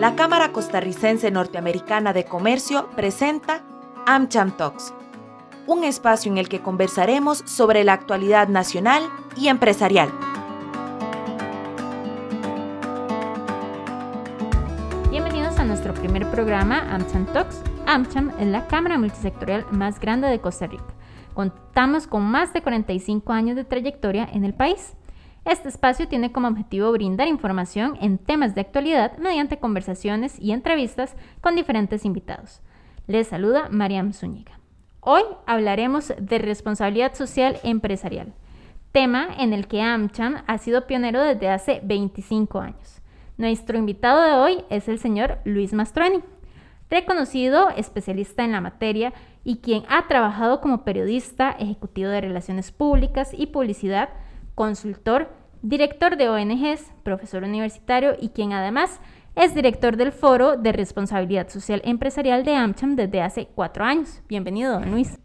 la Cámara Costarricense Norteamericana de Comercio presenta AmCham Talks, un espacio en el que conversaremos sobre la actualidad nacional y empresarial. Bienvenidos a nuestro primer programa AmCham Talks. AmCham es la cámara multisectorial más grande de Costa Rica. Contamos con más de 45 años de trayectoria en el país. Este espacio tiene como objetivo brindar información en temas de actualidad mediante conversaciones y entrevistas con diferentes invitados. Les saluda Mariam Zúñiga. Hoy hablaremos de responsabilidad social empresarial, tema en el que AmCham ha sido pionero desde hace 25 años. Nuestro invitado de hoy es el señor Luis Mastroeni, reconocido especialista en la materia y quien ha trabajado como periodista, ejecutivo de relaciones públicas y publicidad, consultor, director de ONGs, profesor universitario y quien además es director del Foro de Responsabilidad Social Empresarial de AmCham desde hace cuatro años. Bienvenido, don Luis.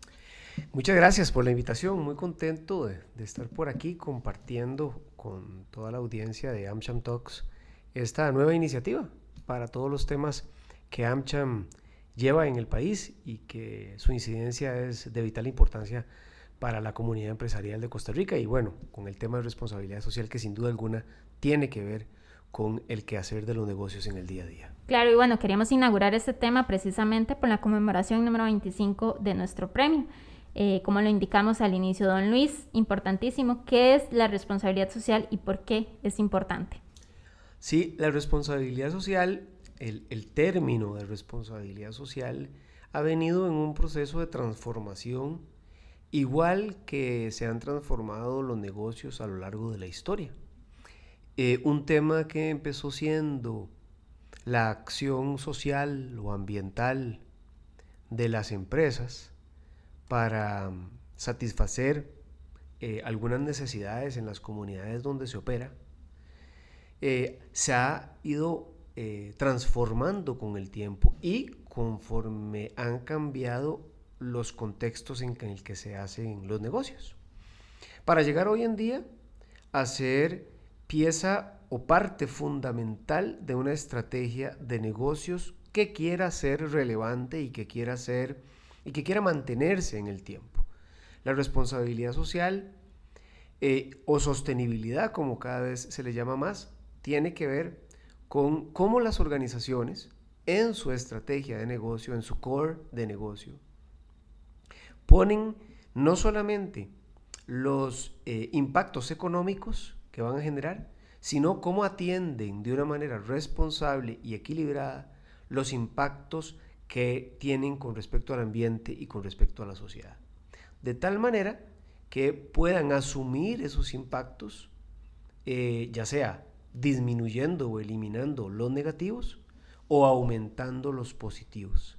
Muchas gracias por la invitación. Muy contento de, de, estar por aquí compartiendo con toda la audiencia de AmCham Talks esta nueva iniciativa para todos los temas que AmCham lleva en el país y que su incidencia es de vital importancia para la comunidad empresarial de Costa Rica y bueno, con el tema de responsabilidad social que sin duda alguna tiene que ver con el quehacer de los negocios en el día a día. Claro, y bueno, queríamos inaugurar este tema precisamente por la conmemoración número 25 de nuestro premio. Eh, como lo indicamos al inicio, don Luis, importantísimo, ¿qué es la responsabilidad social y por qué es importante? Sí, la responsabilidad social, el, el término de responsabilidad social ha venido en un proceso de transformación igual que se han transformado los negocios a lo largo de la historia. Eh, un tema que empezó siendo la acción social o ambiental de las empresas para mm, satisfacer eh, algunas necesidades en las comunidades donde se opera, eh, se ha ido transformando con el tiempo y conforme han cambiado los contextos en el que se hacen los negocios. Para llegar hoy en día a ser pieza o parte fundamental de una estrategia de negocios que quiera ser relevante y que quiera ser y que quiera mantenerse en el tiempo. La responsabilidad social eh, o sostenibilidad, como cada vez se le llama más, tiene que ver con cómo las organizaciones en su estrategia de negocio, en su core de negocio, ponen no solamente los eh, impactos económicos que van a generar, sino cómo atienden de una manera responsable y equilibrada los impactos que tienen con respecto al ambiente y con respecto a la sociedad. De tal manera que puedan asumir esos impactos, eh, ya sea disminuyendo o eliminando los negativos o aumentando los positivos.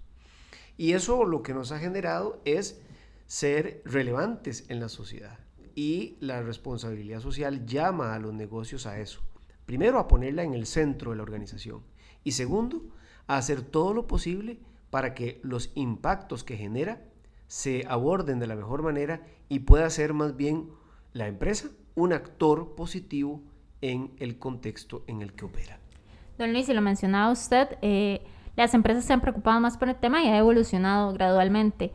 Y eso lo que nos ha generado es ser relevantes en la sociedad. Y la responsabilidad social llama a los negocios a eso. Primero, a ponerla en el centro de la organización. Y segundo, a hacer todo lo posible para que los impactos que genera se aborden de la mejor manera y pueda ser más bien la empresa un actor positivo en el contexto en el que opera. Don Luis, y lo mencionaba usted, eh, las empresas se han preocupado más por el tema y ha evolucionado gradualmente.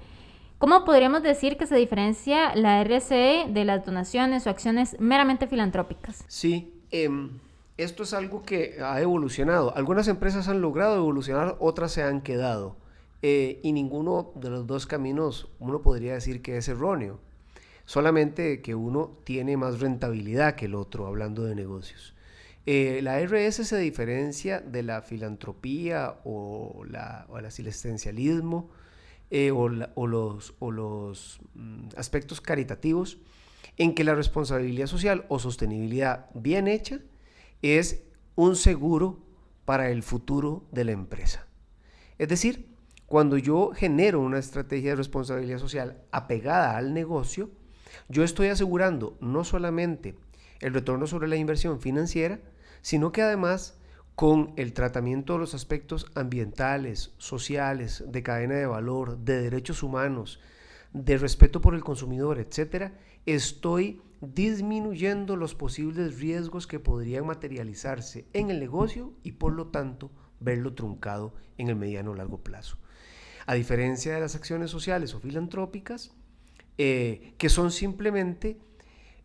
¿Cómo podríamos decir que se diferencia la RCE de las donaciones o acciones meramente filantrópicas? Sí, em, esto es algo que ha evolucionado. Algunas empresas han logrado evolucionar, otras se han quedado. Eh, y ninguno de los dos caminos uno podría decir que es erróneo. Solamente que uno tiene más rentabilidad que el otro, hablando de negocios. Eh, la RS se diferencia de la filantropía o, la, o el asistencialismo eh, o, los, o los mm, aspectos caritativos en que la responsabilidad social o sostenibilidad bien hecha es un seguro para el futuro de la empresa. Es decir, cuando yo genero una estrategia de responsabilidad social apegada al negocio, yo estoy asegurando no solamente el retorno sobre la inversión financiera, sino que además con el tratamiento de los aspectos ambientales, sociales, de cadena de valor, de derechos humanos, de respeto por el consumidor, etcétera, estoy disminuyendo los posibles riesgos que podrían materializarse en el negocio y por lo tanto verlo truncado en el mediano o largo plazo. A diferencia de las acciones sociales o filantrópicas, eh, que son simplemente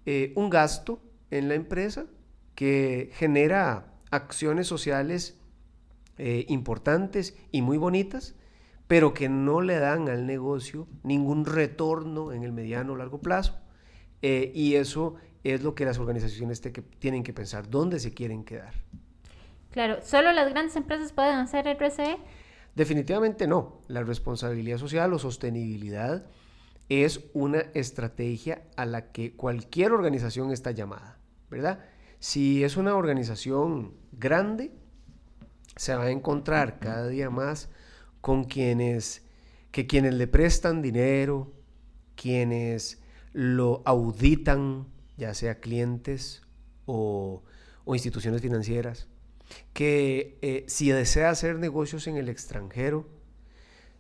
eh, un gasto en la empresa que genera acciones sociales eh, importantes y muy bonitas, pero que no le dan al negocio ningún retorno en el mediano o largo plazo. y eso es lo que las organizaciones tienen que pensar, dónde se quieren quedar. Claro, ¿solo las grandes empresas pueden hacer RSE? Definitivamente no. La responsabilidad social o sostenibilidad es una estrategia a la que cualquier organización está llamada, ¿verdad? Si es una organización grande, se va a encontrar cada día más con quienes que quienes le prestan dinero, quienes lo auditan, ya sea clientes o, instituciones financieras, que eh, si desea hacer negocios en el extranjero,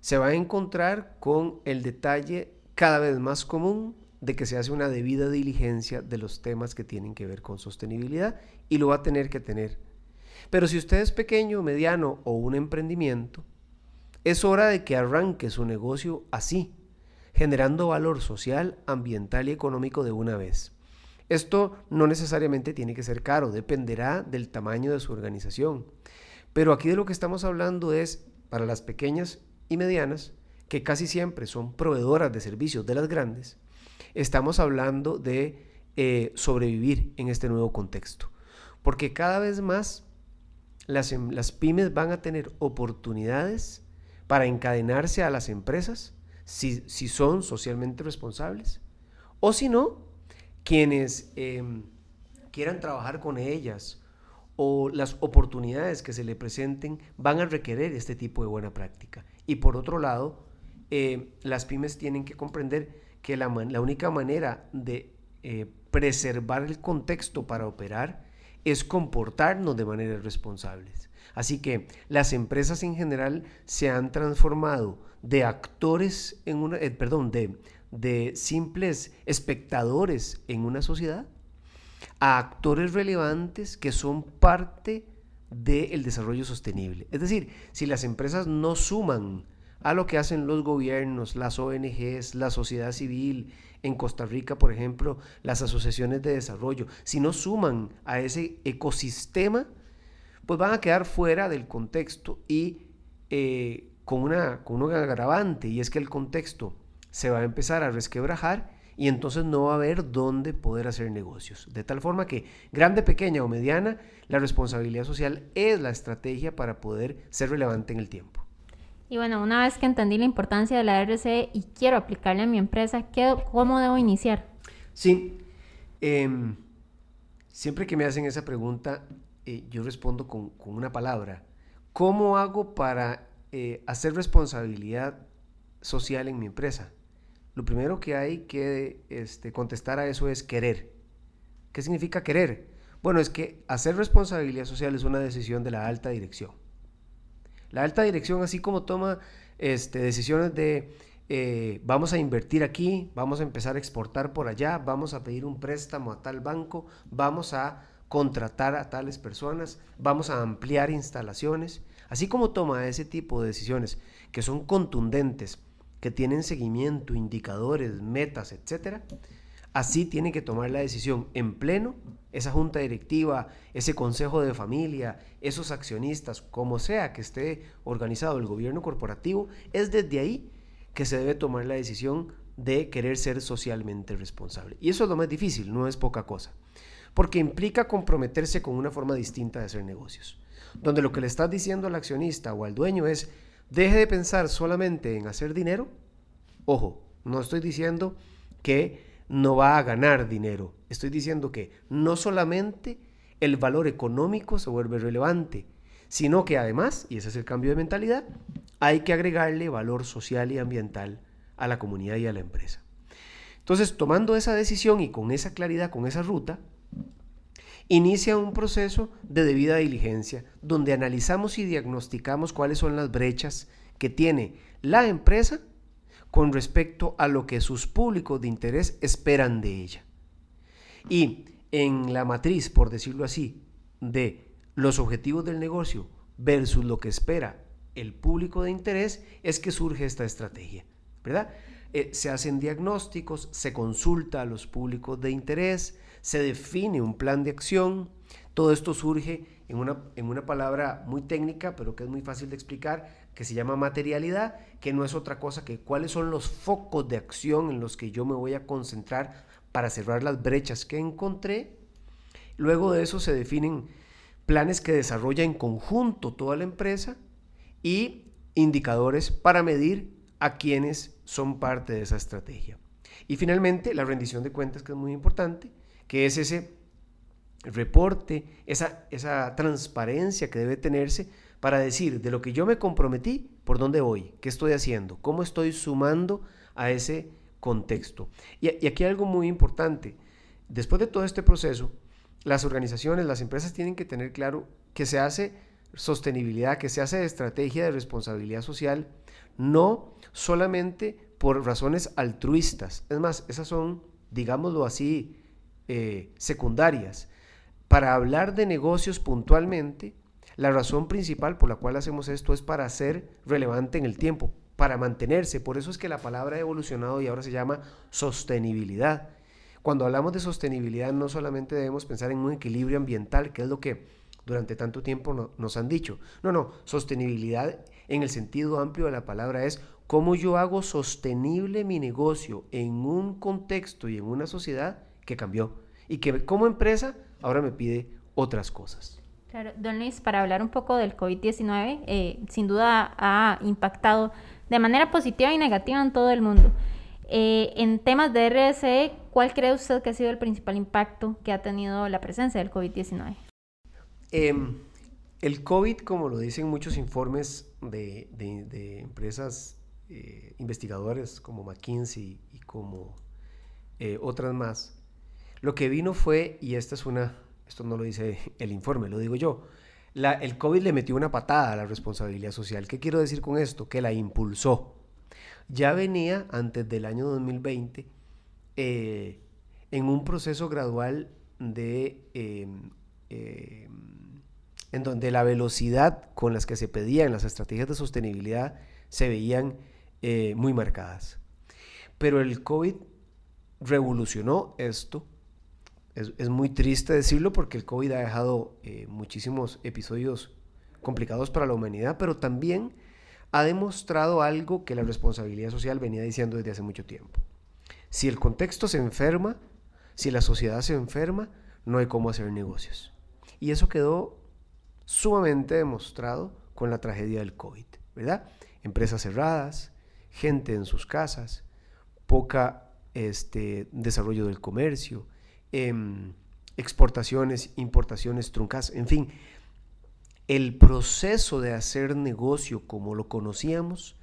se va a encontrar con el detalle cada vez más común de que se hace una debida diligencia de los temas que tienen que ver con sostenibilidad y lo va a tener que tener. Pero si usted es pequeño, mediano o un emprendimiento, es hora de que arranque su negocio así, generando valor social, ambiental y económico de una vez. Esto no necesariamente tiene que ser caro, dependerá del tamaño de su organización. Pero aquí de lo que estamos hablando es para las pequeñas y medianas, que casi siempre son proveedoras de servicios de las grandes, estamos hablando de eh, sobrevivir en este nuevo contexto. Porque cada vez más las, em, las pymes van a tener oportunidades para encadenarse a las empresas si, si son socialmente responsables. O si no, quienes em, quieran trabajar con ellas o las oportunidades que se le presenten van a requerir este tipo de buena práctica. Y por otro lado, eh, las pymes tienen que comprender que la, única manera de eh, preservar el contexto para operar es comportarnos de manera responsables. Así que las empresas en general se han transformado de actores en una, eh, perdón, de, de simples espectadores en una sociedad a actores relevantes que son parte del desarrollo sostenible. Es decir, si las empresas no suman a lo que hacen los gobiernos, las ONGs, la sociedad civil, en Costa Rica, por ejemplo, las asociaciones de desarrollo, si no suman a ese ecosistema, pues van a quedar fuera del contexto y eh, con, una, con un agravante, y es que el contexto se va a empezar a resquebrajar y entonces no va a haber dónde poder hacer negocios. De tal forma que, grande, pequeña o mediana, la responsabilidad social es la estrategia para poder ser relevante en el tiempo. Y bueno, una vez que entendí la importancia de la RCE y quiero aplicarla a mi empresa, ¿cómo debo iniciar? Sí, em, siempre que me hacen esa pregunta, eh, yo respondo con, una palabra. ¿Cómo hago para eh, hacer responsabilidad social en mi empresa? lo primero que hay que este, contestar a eso es querer. ¿Qué significa querer? Bueno, es que hacer responsabilidad social es una decisión de la alta dirección. La alta dirección, así como toma este, decisiones de eh, vamos a invertir aquí, vamos a empezar a exportar por allá, vamos a pedir un préstamo a tal banco, vamos a contratar a tales personas, vamos a ampliar instalaciones, así como toma ese tipo de decisiones que son contundentes que tienen seguimiento, indicadores, metas, etcétera, así tiene que tomar la decisión en pleno esa junta directiva, ese consejo de familia, esos accionistas, como sea que esté organizado el gobierno corporativo, es desde ahí que se debe tomar la decisión de querer ser socialmente responsable. Y eso es lo más difícil, no es poca cosa, porque implica comprometerse con una forma distinta de hacer negocios, donde lo que le estás diciendo al accionista o al dueño es, Deje de pensar solamente en hacer dinero. Ojo, no estoy diciendo que no va a ganar dinero. Estoy diciendo que no solamente el valor económico se vuelve relevante, sino que además, y ese es el cambio de mentalidad, hay que agregarle valor social y ambiental a la comunidad y a la empresa. Entonces, tomando esa decisión y con esa claridad, con esa ruta, inicia un proceso de debida diligencia, donde analizamos y diagnosticamos cuáles son las brechas que tiene la empresa con respecto a lo que sus públicos de interés esperan de ella. Y en la matriz, por decirlo así, de los objetivos del negocio versus lo que espera el público de interés, es que surge esta estrategia, ¿verdad? Eh, se hacen diagnósticos, se consulta a los públicos de interés, se define un plan de acción, todo esto surge en una, en una palabra muy técnica, pero que es muy fácil de explicar, que se llama materialidad, que no es otra cosa que cuáles son los focos de acción en los que yo me voy a concentrar para cerrar las brechas que encontré. Luego de eso se definen planes que desarrolla en conjunto toda la empresa y indicadores para medir a quienes son parte de esa estrategia. Y finalmente, la rendición de cuentas, que es muy importante, que es ese reporte, esa, esa transparencia que debe tenerse para decir de lo que yo me comprometí, por dónde voy, qué estoy haciendo, cómo estoy sumando a ese contexto. Y, aquí algo muy importante. Después de todo este proceso, las organizaciones, las empresas tienen que tener claro que se hace sostenibilidad, que se hace estrategia de responsabilidad social, no solamente por razones altruistas. Es más, esas son, digámoslo así, eh, secundarias. Para hablar de negocios puntualmente, la razón principal por la cual hacemos esto es para ser relevante en el tiempo, para mantenerse. Por eso es que la palabra ha evolucionado y ahora se llama sostenibilidad. Cuando hablamos de sostenibilidad no solamente debemos pensar en un equilibrio ambiental, que es lo que durante tanto tiempo nos han dicho. No, no, sostenibilidad en el sentido amplio de la palabra es cómo yo hago sostenible mi negocio en un contexto y en una sociedad que cambió y que como empresa ahora me pide otras cosas. Don Luis, para hablar un poco del COVID-19, eh, sin duda ha impactado de manera positiva y negativa en todo el mundo. Eh, en temas de RSE, ¿cuál cree usted que ha sido el principal impacto que ha tenido la presencia del COVID-19? Em, el COVID, como lo dicen muchos informes de, empresas eh, investigadores como McKinsey y como otras más, lo que vino fue, y esta es una, esto no lo dice el informe, lo digo yo, el COVID le metió una patada a la responsabilidad social. ¿Qué quiero decir con esto? Que la impulsó ya venía antes del año 2020 eh, en un proceso gradual de em, em, en donde la velocidad con las que se pedían las estrategias de sostenibilidad se veían eh, muy marcadas. Pero el COVID revolucionó esto. Es, muy triste decirlo porque el COVID ha dejado eh, muchísimos episodios complicados para la humanidad, pero también ha demostrado algo que la responsabilidad social venía diciendo desde hace mucho tiempo. Si el contexto se enferma, si la sociedad se enferma, no hay cómo hacer negocios. Y eso quedó sumamente demostrado con la tragedia del COVID, ¿verdad? Empresas cerradas, gente en sus casas, poca este, desarrollo del comercio, em, exportaciones, importaciones truncadas, en fin, el proceso de hacer negocio como lo conocíamos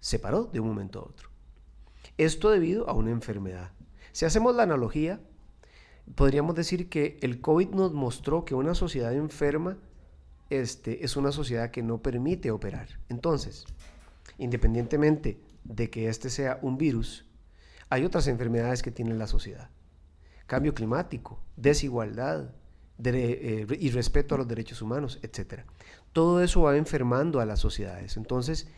se paró de un momento a otro. Esto debido a una enfermedad. Si hacemos la analogía, podríamos decir que el COVID nos mostró que una sociedad enferma este, es una sociedad que no permite operar. Entonces, independientemente de que este sea un virus, hay otras enfermedades que tiene la sociedad. Cambio climático, desigualdad, eh, y respeto a los derechos humanos, etc. Todo eso va enfermando a las sociedades. Entonces,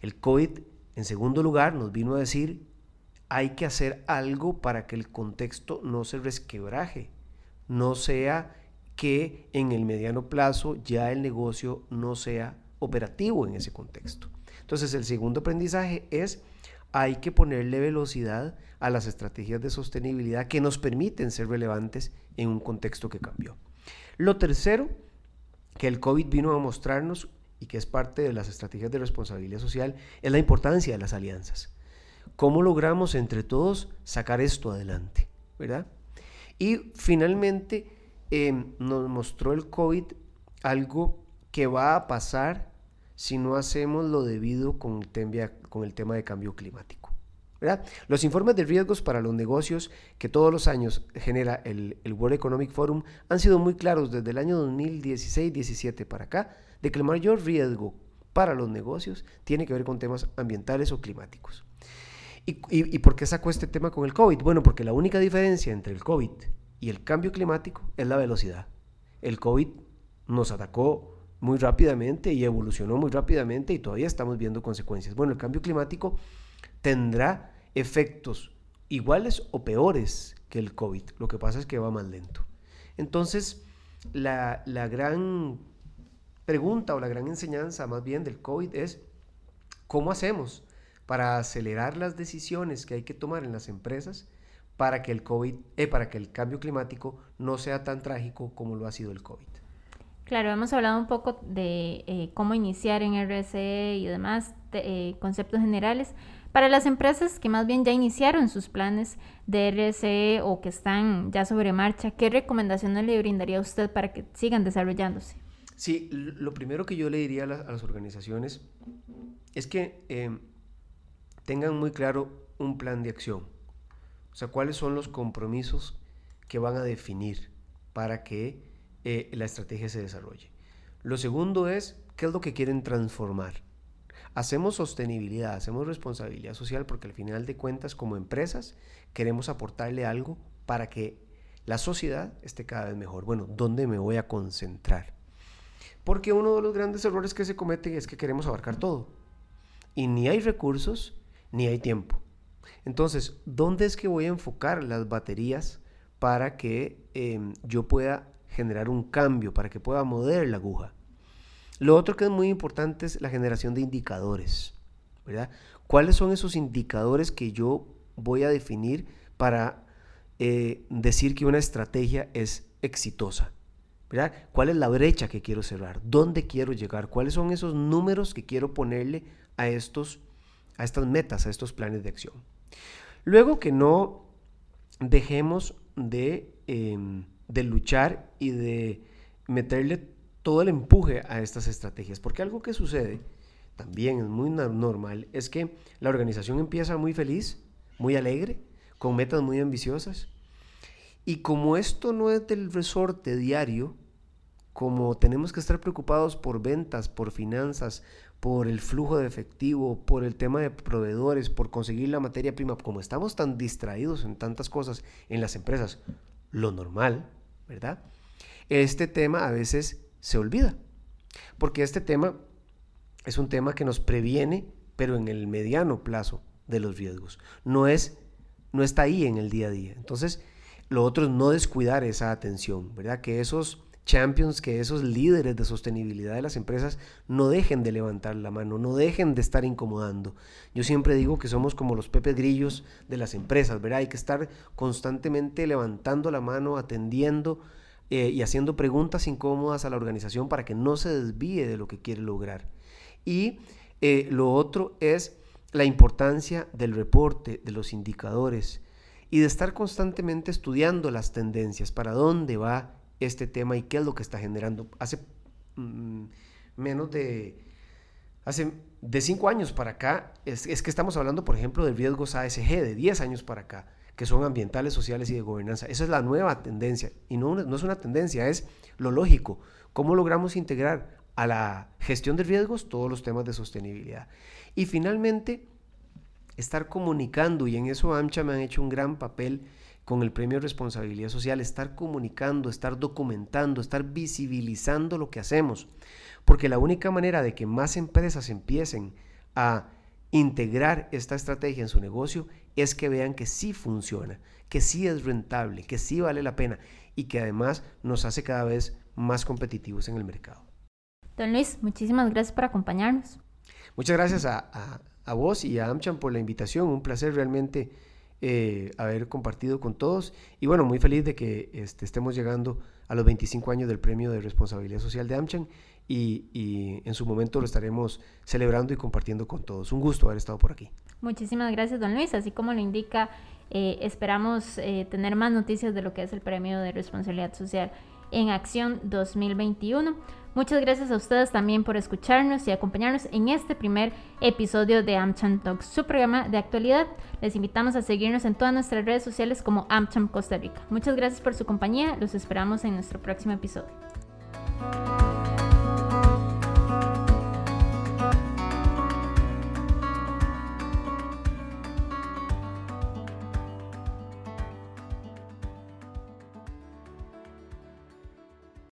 el COVID, en segundo lugar, nos vino a decir, hay que hacer algo para que el contexto no se resquebraje, no sea que en el mediano plazo ya el negocio no sea operativo en ese contexto. Entonces, el segundo aprendizaje es, hay que ponerle velocidad a las estrategias de sostenibilidad que nos permiten ser relevantes en un contexto que cambió. Lo tercero que el COVID vino a mostrarnos y que es parte de las estrategias de responsabilidad social es la importancia de las alianzas. ¿Cómo logramos entre todos sacar esto adelante? ¿Verdad? Y finalmente em, nos mostró el COVID algo que va a pasar si no hacemos lo debido con con el tema de cambio climático. Los informes de riesgos para los negocios que todos los años genera el, World Economic Forum han sido muy claros desde el año 2016-17 para acá de que el mayor riesgo para los negocios tiene que ver con temas ambientales o climáticos. ¿Y, y por qué sacó este tema con el COVID? Bueno, porque la única diferencia entre el COVID y el cambio climático es la velocidad. El COVID nos atacó muy rápidamente y evolucionó muy rápidamente y todavía estamos viendo consecuencias. Bueno, el cambio climático tendrá efectos iguales o peores que el COVID. Lo que pasa es que va más lento. Entonces, la, la gran pregunta o la gran enseñanza más bien del COVID es cómo hacemos para acelerar las decisiones que hay que tomar en las empresas para que el COVID, eh, para que el cambio climático no sea tan trágico como lo ha sido el COVID. Claro, hemos hablado un poco de eh, cómo iniciar en RSE y demás eh, conceptos generales. Para las empresas que más bien ya iniciaron sus planes de RSE o que están ya sobre marcha, ¿qué recomendaciones le brindaría a usted para que sigan desarrollándose? Sí, lo primero que yo le diría a, las organizaciones es que em, tengan muy claro un plan de acción. O sea, cuáles son los compromisos que van a definir para que eh, la estrategia se desarrolle. Lo segundo es, ¿qué es lo que quieren transformar? Hacemos sostenibilidad, hacemos responsabilidad social porque al final de cuentas como empresas queremos aportarle algo para que la sociedad esté cada vez mejor. Bueno, ¿dónde me voy a concentrar? Porque uno de los grandes errores que se cometen es que queremos abarcar todo. Y ni hay recursos, ni hay tiempo. Entonces, ¿dónde es que voy a enfocar las baterías para que em, yo pueda generar un cambio, para que pueda mover la aguja. Lo otro que es muy importante es la generación de indicadores, ¿verdad? ¿Cuáles son esos indicadores que yo voy a definir para eh, decir que una estrategia es exitosa? ¿verdad? ¿Cuál es la brecha que quiero cerrar? ¿Dónde quiero llegar? ¿Cuáles son esos números que quiero ponerle a, estos, a estas metas, a estos planes de acción? Luego que no dejemos de... Em, de luchar y de meterle todo el empuje a estas estrategias. Porque algo que sucede, también es muy normal, es que la organización empieza muy feliz, muy alegre, con metas muy ambiciosas. Y como esto no es del resorte diario, como tenemos que estar preocupados por ventas, por finanzas, por el flujo de efectivo, por el tema de proveedores, por conseguir la materia prima, como estamos tan distraídos en tantas cosas en las empresas, lo normal ¿verdad? Este tema a veces se olvida, porque este tema es un tema que nos previene, pero en el mediano plazo de los riesgos. No es no está ahí en el día a día. Entonces, lo otro es no descuidar esa atención, ¿verdad? Que esos champions, que esos líderes de sostenibilidad de las empresas no dejen de levantar la mano, no dejen de estar incomodando. Yo siempre digo que somos como los pepes grillos de las empresas, ¿verdad? Hay que estar constantemente levantando la mano, atendiendo eh, y haciendo preguntas incómodas a la organización para que no se desvíe de lo que quiere lograr. Y eh, lo otro es la importancia del reporte, de los indicadores y de estar constantemente estudiando las tendencias, para dónde va este tema y qué es lo que está generando. Hace mm, menos de, hace de cinco años para acá, es, que estamos hablando, por ejemplo, de riesgos ASG, de 10 años para acá, que son ambientales, sociales y de gobernanza. Esa es la nueva tendencia. Y no, no es una tendencia, es lo lógico. ¿Cómo logramos integrar a la gestión de riesgos todos los temas de sostenibilidad? Y finalmente, estar comunicando, y en eso AMCHA me han hecho un gran papel, con el premio de responsabilidad social, estar comunicando, estar documentando, estar visibilizando lo que hacemos. Porque la única manera de que más empresas empiecen a integrar esta estrategia en su negocio es que vean que sí funciona, que sí es rentable, que sí vale la pena y que además nos hace cada vez más competitivos en el mercado. Don Luis, muchísimas gracias por acompañarnos. Muchas gracias a, a vos y a AmCham por la invitación. Un placer realmente eh, haber compartido con todos. Y bueno, muy feliz de que este, estemos llegando a los 25 años del Premio de Responsabilidad Social de AmCham y, en su momento lo estaremos celebrando y compartiendo con todos. Un gusto haber estado por aquí. Muchísimas gracias, don Luis. Así como lo indica, eh, esperamos eh, tener más noticias de lo que es el Premio de Responsabilidad Social en Acción 2021. Muchas gracias a ustedes también por escucharnos y acompañarnos en este primer episodio de AmCham Talks, su programa de actualidad. Les invitamos a seguirnos en todas nuestras redes sociales como AmCham Costa Rica. Muchas gracias por su compañía, los esperamos en nuestro próximo episodio.